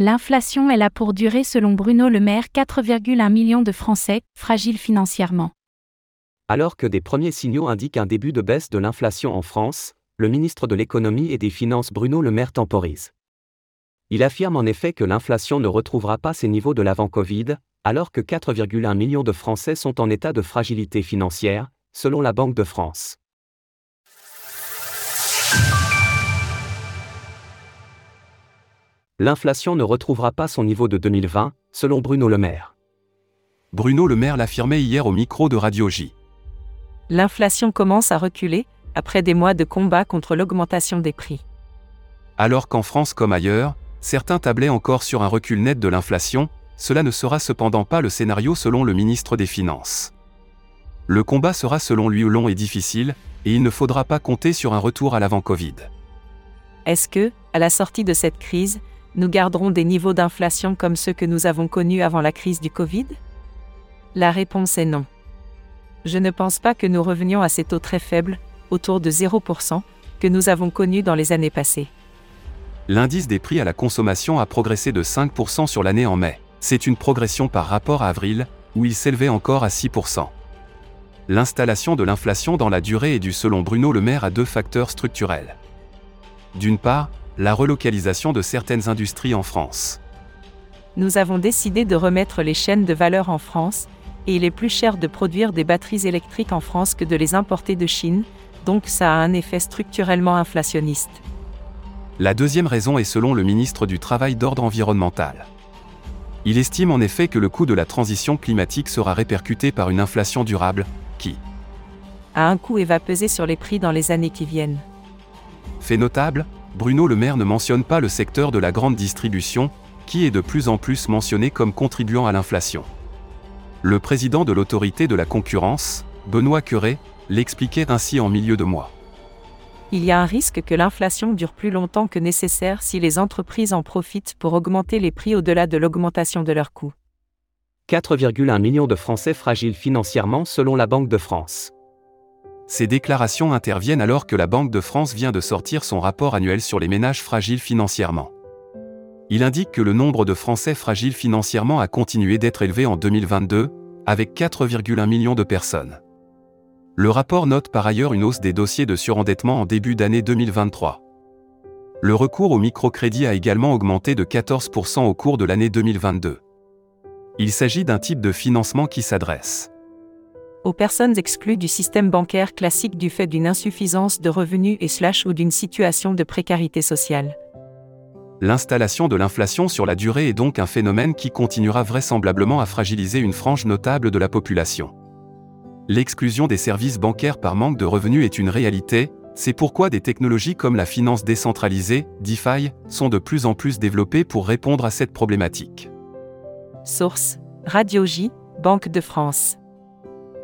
L'inflation est là pour durer selon Bruno Le Maire 4,1 millions de Français, fragiles financièrement. Alors que des premiers signaux indiquent un début de baisse de l'inflation en France, le ministre de l'économie et des finances Bruno Le Maire temporise. Il affirme en effet que l'inflation ne retrouvera pas ses niveaux de l'avant-Covid, alors que 4,1 millions de Français sont en état de fragilité financière, selon la Banque de France. L'inflation ne retrouvera pas son niveau de 2020, selon Bruno Le Maire. Bruno Le Maire l'affirmait hier au micro de Radio J. L'inflation commence à reculer, après des mois de combat contre l'augmentation des prix. Alors qu'en France comme ailleurs, certains tablaient encore sur un recul net de l'inflation, cela ne sera cependant pas le scénario selon le ministre des Finances. Le combat sera selon lui long et difficile, et il ne faudra pas compter sur un retour à l'avant-Covid. Est-ce que, à la sortie de cette crise, nous garderons des niveaux d'inflation comme ceux que nous avons connus avant la crise du Covid? La réponse est non. Je ne pense pas que nous revenions à ces taux très faibles, autour de 0%, que nous avons connus dans les années passées. L'indice des prix à la consommation a progressé de 5% sur l'année en mai. C'est une progression par rapport à avril, où il s'élevait encore à 6%. L'installation de l'inflation dans la durée est due selon Bruno Le Maire à deux facteurs structurels. D'une part, la relocalisation de certaines industries en France. Nous avons décidé de remettre les chaînes de valeur en France, et il est plus cher de produire des batteries électriques en France que de les importer de Chine, donc ça a un effet structurellement inflationniste. La deuxième raison est selon le ministre du Travail d'ordre environnemental. Il estime en effet que le coût de la transition climatique sera répercuté par une inflation durable, qui a un coût et va peser sur les prix dans les années qui viennent. Fait notable, Bruno Le Maire ne mentionne pas le secteur de la grande distribution, qui est de plus en plus mentionné comme contribuant à l'inflation. Le président de l'autorité de la concurrence, Benoît Curé, l'expliquait ainsi en milieu de mois. Il y a un risque que l'inflation dure plus longtemps que nécessaire si les entreprises en profitent pour augmenter les prix au-delà de l'augmentation de leurs coûts. 4,1 millions de Français fragiles financièrement selon la Banque de France. Ces déclarations interviennent alors que la Banque de France vient de sortir son rapport annuel sur les ménages fragiles financièrement. Il indique que le nombre de Français fragiles financièrement a continué d'être élevé en 2022, avec 4,1 millions de personnes. Le rapport note par ailleurs une hausse des dossiers de surendettement en début d'année 2023. Le recours au microcrédit a également augmenté de 14% au cours de l'année 2022. Il s'agit d'un type de financement qui s'adresse aux personnes exclues du système bancaire classique du fait d'une insuffisance de revenus et slash ou d'une situation de précarité sociale. L'installation de l'inflation sur la durée est donc un phénomène qui continuera vraisemblablement à fragiliser une frange notable de la population. L'exclusion des services bancaires par manque de revenus est une réalité, c'est pourquoi des technologies comme la finance décentralisée, DeFi, sont de plus en plus développées pour répondre à cette problématique. Source Radio J, Banque de France.